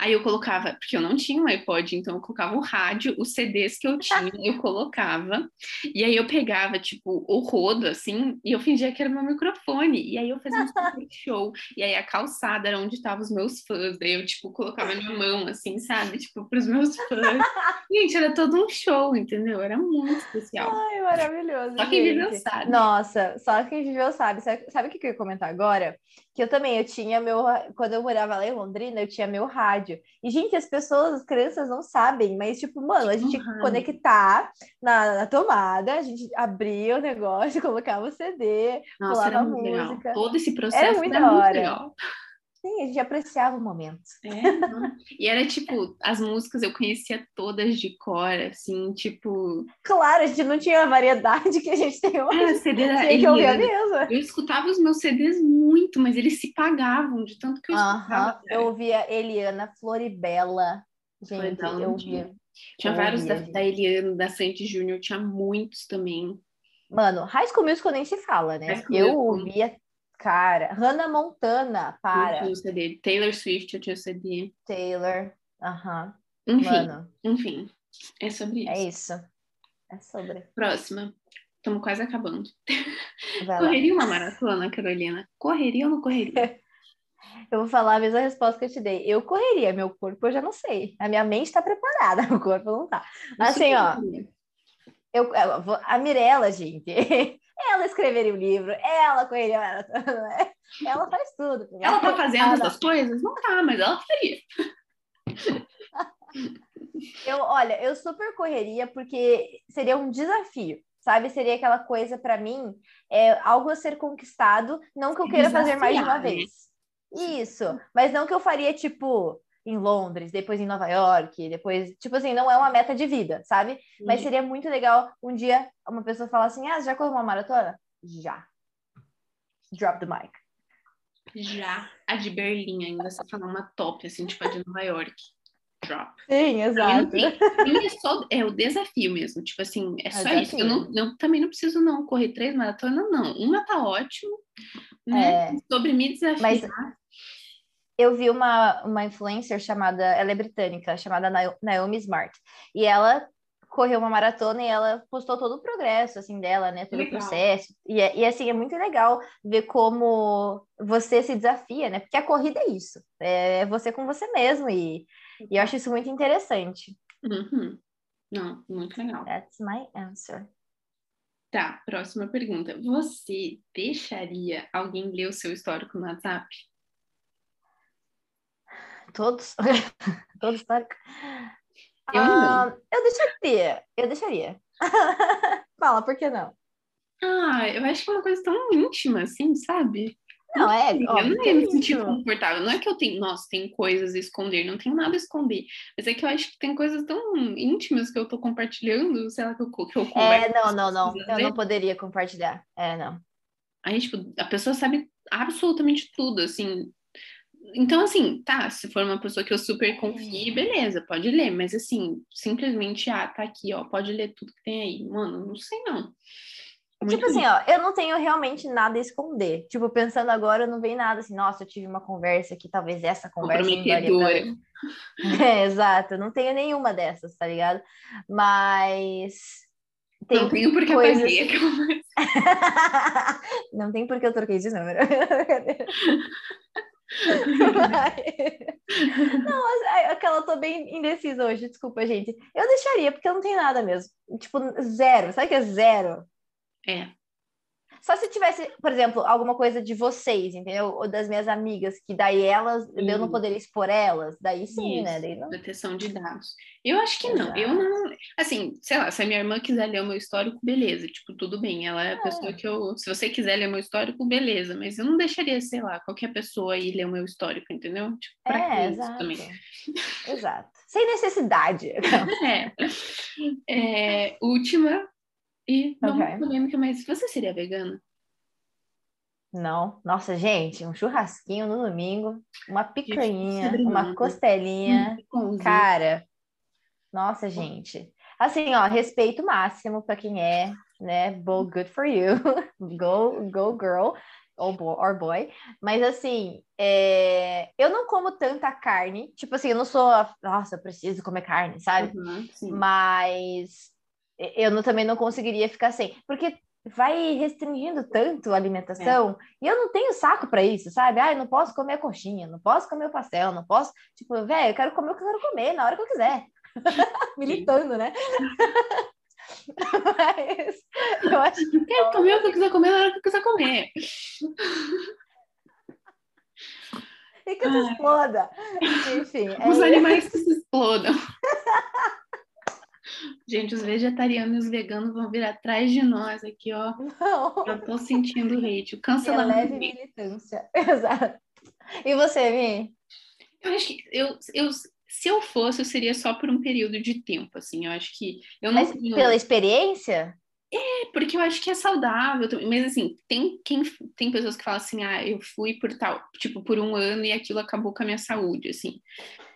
Aí eu colocava, porque eu não tinha um iPod, então eu colocava o rádio, os CDs que eu tinha, eu colocava, e aí eu pegava, tipo, o rodo, assim, e eu fingia que era meu microfone, e aí eu fazia um show, e aí a calçada era onde estavam os meus fãs, daí eu, tipo, colocava minha mão, assim, sabe, tipo, pros meus fãs. Gente, era todo um show, entendeu? Era muito especial. Ai, maravilhoso. Só quem viveu gente. sabe. Nossa, só quem viveu sabe. Sabe, sabe o que que eu ia comentar agora? Que eu também, eu tinha meu. Quando eu morava lá em Londrina, eu tinha meu rádio. E, gente, as pessoas, as crianças não sabem, mas, tipo, mano, a gente uhum. conectar na, na, tomada, a gente abria o negócio, colocava o CD, Nossa, pulava música. Legal. Todo esse processo era muito, era muito legal. Sim, a gente apreciava o momento. É, e era tipo, as músicas eu conhecia todas de cor, assim, tipo. Claro, a gente não tinha a variedade que a gente tem hoje. É, CD da tinha que ouvir mesmo. Eu escutava os meus CDs muito, mas eles se pagavam de tanto que eu escutava. Uh -huh. Eu ouvia Eliana Floribela. Gente, eu ouvia. Tinha eu vários ouvia, da, da, Eliana, da Santi Júnior, tinha muitos também. Mano, High School Musical nem se fala, né? Eu ouvia Cara, Hannah Montana, para. Eu tinha o CD. Taylor Swift, eu tinha o CD. Taylor, aham. Uh -huh. Enfim, Mano. enfim, é sobre é isso. É isso. É sobre. Próxima. Estamos quase acabando. correria uma maratona, Carolina? Correria ou não correria? eu vou falar a mesma resposta que eu te dei. Eu correria, meu corpo eu já não sei. A minha mente está preparada, meu corpo não tá. Assim, ó. Eu, a Mirella, gente, ela escreveria o um livro, ela né? ela faz tudo. Ela tá fazendo essas coisas? Não tá, mas ela faria. eu, olha, eu super correria porque seria um desafio, sabe? Seria aquela coisa para mim, é algo a ser conquistado, não que eu queira Desafiar, fazer mais de uma né? vez. Isso, mas não que eu faria tipo em Londres, depois em Nova York, depois, tipo assim, não é uma meta de vida, sabe? Sim. Mas seria muito legal um dia uma pessoa falar assim: "Ah, já correu uma maratona?" Já. Drop the mic. Já. A de Berlim ainda, você fala uma top, assim, tipo a de Nova York. Drop. Sim, exato. é, só, é o desafio mesmo, tipo assim, é, é só desafio. isso. Eu, não, eu também não preciso não correr três maratonas, não. Uma tá ótimo, né? É... Sobre me desafiar. Mas eu vi uma, uma influencer chamada, ela é britânica, chamada Naomi Smart, e ela correu uma maratona e ela postou todo o progresso, assim, dela, né, todo legal. o processo, e, é, e, assim, é muito legal ver como você se desafia, né, porque a corrida é isso, é você com você mesmo, e, e eu acho isso muito interessante. Uhum. Não, muito legal. That's my answer. Tá, próxima pergunta. Você deixaria alguém ler o seu histórico no WhatsApp? Todos? Todos histórico? Eu, ah, eu deixaria, eu deixaria. Fala, por que não? Ah, eu acho que é uma coisa tão íntima, assim, sabe? Não, é. eu não ia me sentir confortável. Não é que eu tenho, nossa, tem coisas a esconder, não tenho nada a esconder. Mas é que eu acho que tem coisas tão íntimas que eu tô compartilhando, sei lá, que eu, que eu É, não, não, não. Eu não poderia compartilhar. É, não. Aí, tipo, a pessoa sabe absolutamente tudo, assim, então, assim, tá, se for uma pessoa que eu super confie, beleza, pode ler, mas assim, simplesmente, ah, tá aqui, ó, pode ler tudo que tem aí. Mano, não sei não. Muito tipo assim, ó, eu não tenho realmente nada a esconder. Tipo, pensando agora, não vem nada assim, nossa, eu tive uma conversa que talvez essa conversa não daria. É, exato, não tenho nenhuma dessas, tá ligado? Mas tem não tenho porque coisas... eu não tem porque eu troquei de número. não, aquela eu tô bem indecisa hoje, desculpa, gente. Eu deixaria, porque eu não tenho nada mesmo. Tipo, zero. Sabe que é zero? É. Só se tivesse, por exemplo, alguma coisa de vocês, entendeu? Ou das minhas amigas, que daí elas, eu não poderia expor elas, daí sim, né? Isso, né? Daí não... Proteção de dados. Eu acho que não, eu não. Assim, sei lá, se a minha irmã quiser ler o meu histórico, beleza, tipo, tudo bem. Ela é a é. pessoa que eu. Se você quiser ler o meu histórico, beleza, mas eu não deixaria, sei lá, qualquer pessoa ir ler o meu histórico, entendeu? Tipo, pra é, exato. também. Exato. Sem necessidade. é. é. Última e não okay. polêmica, mas você seria vegana? Não. Nossa, gente, um churrasquinho no domingo, uma picanha, uma costelinha. Hum, cara, nossa, gente. Assim, ó, respeito máximo para quem é, né? Bo, good for you. go, go girl. Or boy, or boy. Mas assim, é... eu não como tanta carne. Tipo assim, eu não sou, nossa, eu preciso comer carne, sabe? Uhum, Mas eu não, também não conseguiria ficar sem. Porque vai restringindo tanto a alimentação é. e eu não tenho saco para isso, sabe? Ah, eu não posso comer coxinha, não posso comer o pastel, não posso, tipo, velho, eu quero comer o que eu quero comer na hora que eu quiser. Militando, né? Mas eu acho que quero comer o que eu quiser comer na hora que eu quiser comer. E que se exploda. Enfim. É os animais que se explodam. Gente, os vegetarianos e os veganos vão vir atrás de nós aqui, ó. Não. Eu tô sentindo hate. O cancelamento. É leve militância. Exato. E você, Mi? Eu acho que eu, eu, se eu fosse, eu seria só por um período de tempo, assim. Eu acho que eu não Mas tenho... pela experiência? É, porque eu acho que é saudável, mas assim, tem quem tem pessoas que falam assim, ah, eu fui por tal, tipo, por um ano e aquilo acabou com a minha saúde, assim.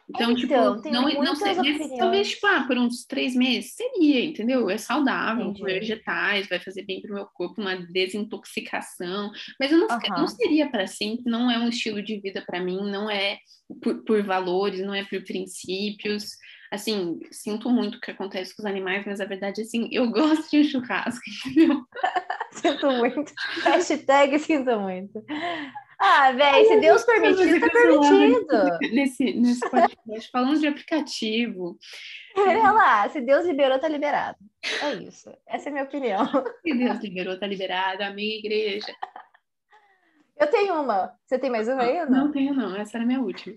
Então, então tipo, não, não sei, mas talvez, tipo, ah, por uns três meses seria, entendeu? É saudável, comer vegetais, vai fazer bem pro meu corpo, uma desintoxicação, mas eu não, uhum. não seria para sempre, não é um estilo de vida para mim, não é por, por, valores, não é por princípios. Assim, sinto muito o que acontece com os animais, mas a verdade é assim, eu gosto de um churrasco, entendeu? sinto muito. Hashtag sinto muito. Ah, velho, se Deus permitir, tá permitido. Nesse, nesse podcast, falando de aplicativo. Olha lá, se Deus liberou, tá liberado. É isso. Essa é a minha opinião. Se Deus liberou, tá liberado. Amém, igreja. Eu tenho uma. Você tem mais uma aí? Não, não tenho, não. Essa era a minha última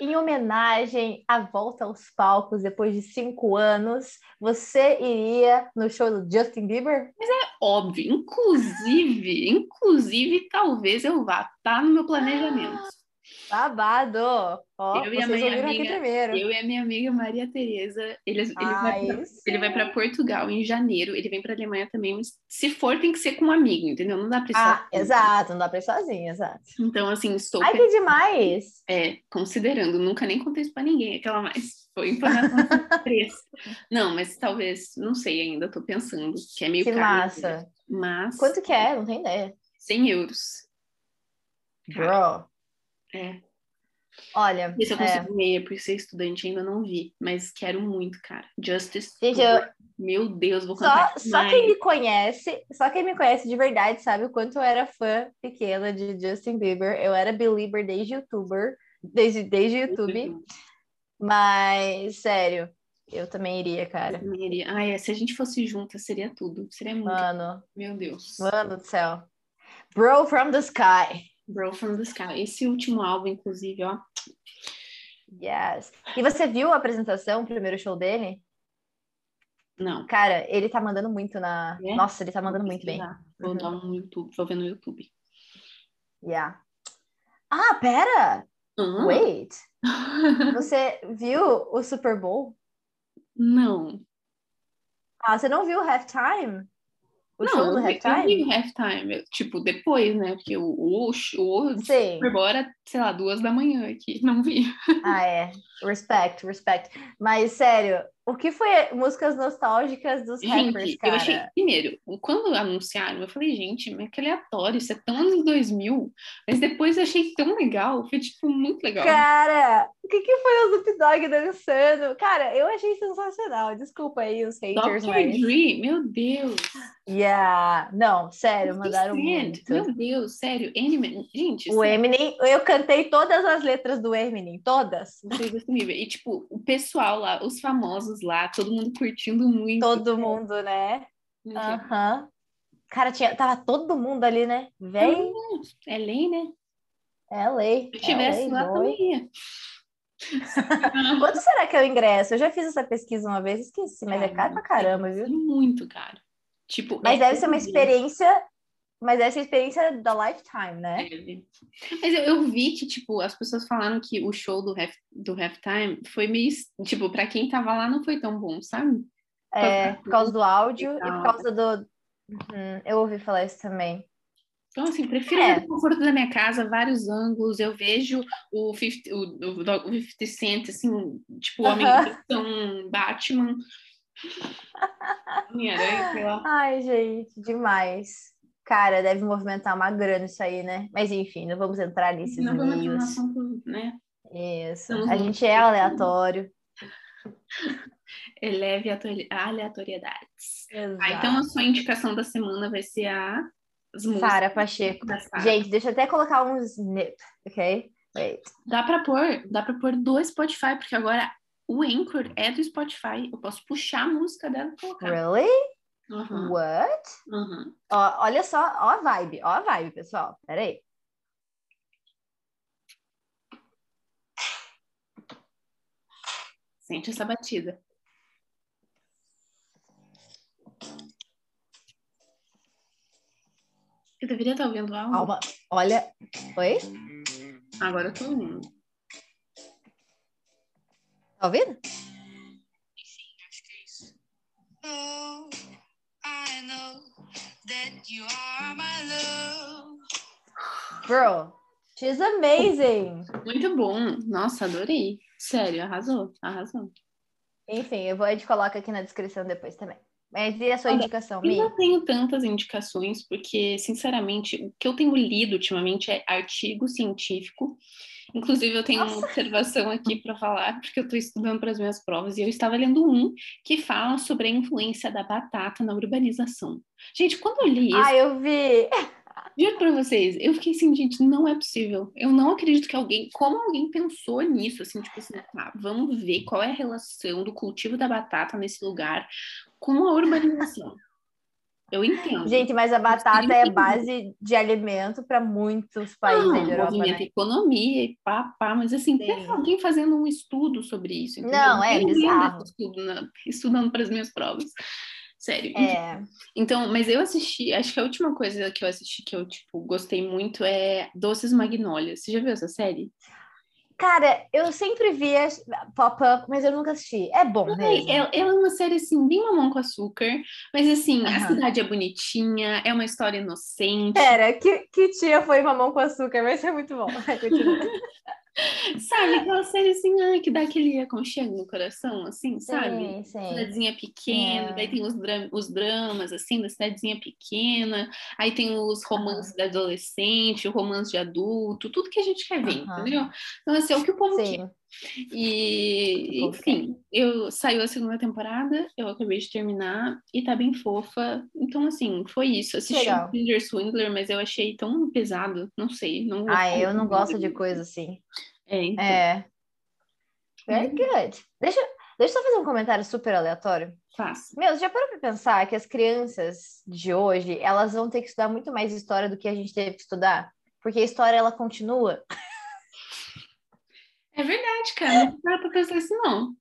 em homenagem à volta aos palcos depois de cinco anos, você iria no show do Justin Bieber? Mas é óbvio, inclusive, inclusive, talvez eu vá, tá no meu planejamento. Babado! Ó, eu, e a minha amiga, eu e a minha amiga Maria Tereza, ele, ele, vai pra, ele vai para Portugal em janeiro, ele vem para Alemanha também, mas se for tem que ser com um amigo, entendeu? Não dá para ir Ah, exato, não dá para ir sozinho, exato. Então, assim, estou... Ai, que demais! É, considerando, nunca nem contei isso para ninguém, aquela mais, foi informação preço. Não, mas talvez, não sei ainda, tô pensando, que é meio que caro. massa! Mas... Quanto que é? Não tem ideia. 100 euros. Bro... É. Olha. Isso eu consigo é... meia por ser estudante, ainda não vi, mas quero muito, cara. Justice. Gente, eu... Meu Deus, vou contar. Só, só quem me conhece, só quem me conhece de verdade sabe o quanto eu era fã pequena de Justin Bieber. Eu era believer desde youtuber, desde, desde YouTube. Mas, sério, eu também iria, cara. Eu também iria. Ai, se a gente fosse junta, seria tudo. Seria muito. Mano. Meu Deus. Mano do céu. Bro from the sky. Bro from the Sky. Esse último álbum, inclusive, ó. Yes. E você viu a apresentação, o primeiro show dele? Não. Cara, ele tá mandando muito na. É? Nossa, ele tá mandando muito bem. Vou uhum. dar um YouTube, vou ver no YouTube. Yeah. Ah, pera! Uhum. Wait! Você viu o Super Bowl? Não. Ah, você não viu o halftime? O não, show do halftime? Eu halftime, tipo, depois, né? Porque o, o, o Super Bowl era, sei lá, duas da manhã aqui, não vi. Ah, é. Respect, respect. Mas, sério, o que foi músicas nostálgicas dos gente, rappers, cara? eu achei, primeiro, quando anunciaram, eu falei, gente, mas que aleatório, isso é tão anos 2000. Mas depois eu achei tão legal, foi, tipo, muito legal. Cara, o que que foi o Snoop Dogg dançando? Cara, eu achei sensacional. Desculpa aí os haters, Dr. mas... Dre, meu Deus. Yeah, não, sério, mandaram muito. Meu Deus, sério, Eminem, gente. O sério. Eminem, eu cantei todas as letras do Eminem, todas. E, tipo, o pessoal lá, os famosos lá, todo mundo curtindo muito. Todo mundo, né? Aham. Uhum. Cara, tinha, tava todo mundo ali, né? Vem. É lei, né? É lei. Se eu estivesse é lá, também ia. Quanto será que é o ingresso? Eu já fiz essa pesquisa uma vez, esqueci, mas é caro pra caramba, viu? Muito caro. Tipo, mas é deve ser uma experiência, mas deve ser experiência da lifetime, né? É. Mas eu, eu, vi que, tipo, as pessoas falaram que o show do, half, do halftime foi meio, tipo, pra quem tava lá não foi tão bom, sabe? É, por causa do áudio e, por causa do. Uhum, eu ouvi falar isso também. Então, assim, prefiro é. o conforto da minha casa, vários ângulos. Eu vejo o 50, o, o, o 50 Cent, assim, tipo, o homem uh Batman. Ai, gente, demais. Cara, deve movimentar uma grana isso aí, né? Mas enfim, não vamos entrar nesses não meios. né? Isso. a gente é aleatório. Eleve aleatoriedades. Ah, então a sua indicação da semana vai ser a Sara Pacheco. Gente, deixa eu até colocar um snip, ok? Wait. Dá para pôr, dá para pôr do Spotify, porque agora o Anchor é do Spotify. Eu posso puxar a música dela e colocar. Really? Uhum. What? Uhum. Ó, olha só, ó a vibe, ó a vibe, pessoal. Peraí. Sente essa batida. Eu deveria estar ouvindo algo. Alma, olha. Oi? Agora eu tô ouvindo. Tá ouvindo? Enfim, acho que é isso. Hum. I know that you are my love. Bro, she's amazing. Muito bom. Nossa, adorei. Sério, arrasou. Arrasou. Enfim, eu vou, a gente coloca aqui na descrição depois também. Mas e a sua Olha, indicação, Eu Mi? não tenho tantas indicações, porque, sinceramente, o que eu tenho lido ultimamente é artigo científico. Inclusive, eu tenho uma Nossa. observação aqui para falar, porque eu estou estudando para as minhas provas, e eu estava lendo um que fala sobre a influência da batata na urbanização. Gente, quando eu li isso, Ah, eu vi. Juro pra vocês, eu fiquei assim, gente, não é possível. Eu não acredito que alguém, como alguém pensou nisso, assim, tipo assim, tá, vamos ver qual é a relação do cultivo da batata nesse lugar com a urbanização. Eu entendo. Gente, mas a batata é base de alimento para muitos países não, da Europa, movimenta né? economia e pá, pá, mas assim, Sim. pensa alguém fazendo um estudo sobre isso. entendeu? Não, é bizarro. estudo na- estudando para as minhas provas. Sério. É. Então, mas eu assisti, acho que a última coisa que eu assisti que eu, tipo, gostei muito é Doces Magnólias. Você já viu essa série? Cara, eu sempre via pop-up, mas eu nunca assisti. É bom mesmo. ela, ela é uma série, assim, bem mamão com açúcar, mas, assim, a Aham. cidade é bonitinha, é uma história inocente, Pera, que, que tia foi mamão com açúcar? Vai ser muito bom. Continua. sabe? Aquela série, assim, ai, que dá aquele aconchego no coração, assim, sabe? Sim, sim. Cidadezinha pequena, É. daí tem os, dra- os dramas, assim, da cidadezinha pequena, aí tem os romances de adolescente, o romance de adulto, tudo que a gente quer ver, Aham. entendeu? Então, assim, é o que o povo quer. E, enfim, eu saiu a segunda temporada, eu acabei de terminar e tá bem fofa. Então, assim, foi isso. Assisti Legal. o Tinder Swindler, mas eu achei tão pesado, não sei. Não Ah, eu não gosto de coisa assim. É, então. É. Very good. Deixa, deixa eu só fazer um comentário super aleatório. Faça. Meu, já parou pra pensar que as crianças de hoje, elas vão ter que estudar muito mais história do que a gente teve que estudar? Porque a história, ela continua. É verdade, cara. Não dá pra pensar assim, não.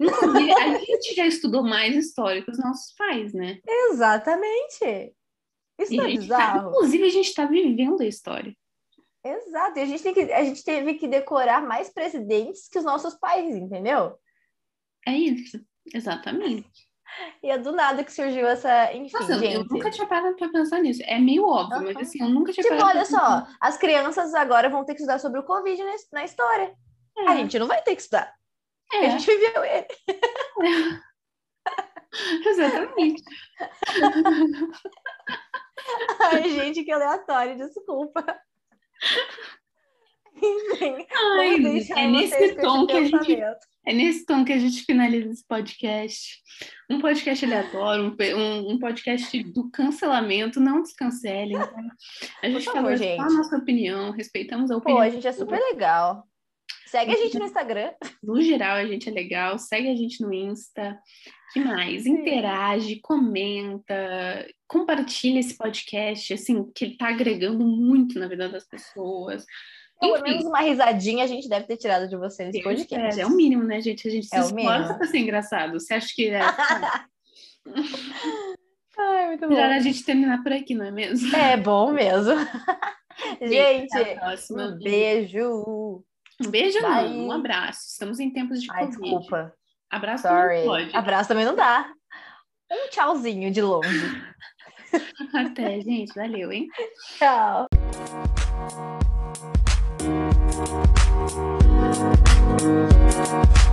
Inclusive, a gente já estudou mais história que os nossos pais, né? Exatamente. Isso é tá- bizarro? inclusive, a gente tá vivendo a história. Exato. E a gente, tem que, a gente teve que decorar mais presidentes que os nossos pais, entendeu? É isso. Exatamente. E é do nada que surgiu essa. Enfim, Nossa, gente. eu nunca tinha parado pra pensar nisso. É meio óbvio, mas Aham. assim, eu nunca tinha Tipo, parado olha pra pensar. só, as crianças agora vão ter que estudar sobre o Covid na história. É, A gente não vai ter que estudar. é, A gente viveu ele. exatamente. Ai, gente, que aleatório, desculpa. Enfim, Ai, é nesse tom que a gente. É nesse tom que a gente finaliza esse podcast. Um podcast aleatório, um, um- podcast do cancelamento, não descancelem. tá? A gente favor, falou gente. a nossa opinião, respeitamos a Pô, opinião. a gente é super legal. Segue a gente no Instagram. No geral, a gente é legal, segue a gente no Insta. que mais? Interage, comenta, compartilha esse podcast, assim, que ele tá agregando muito na vida das pessoas. Pelo Enfim. menos uma risadinha a gente deve ter tirado de você nesse podcast. É o mínimo, né, gente? A gente se É esforça pra ser engraçado. Você acha que é Ai, muito melhor bom. a gente terminar por aqui, não é mesmo? É bom mesmo. gente, próxima. um beijo. Um beijo, não. Um abraço. Estamos em tempos de Ai, Covid. Desculpa. Abraço Sorry. não pode. Abraço também não dá. Um tchauzinho de longe. Até, gente. Valeu, hein? Tchau. Thank you.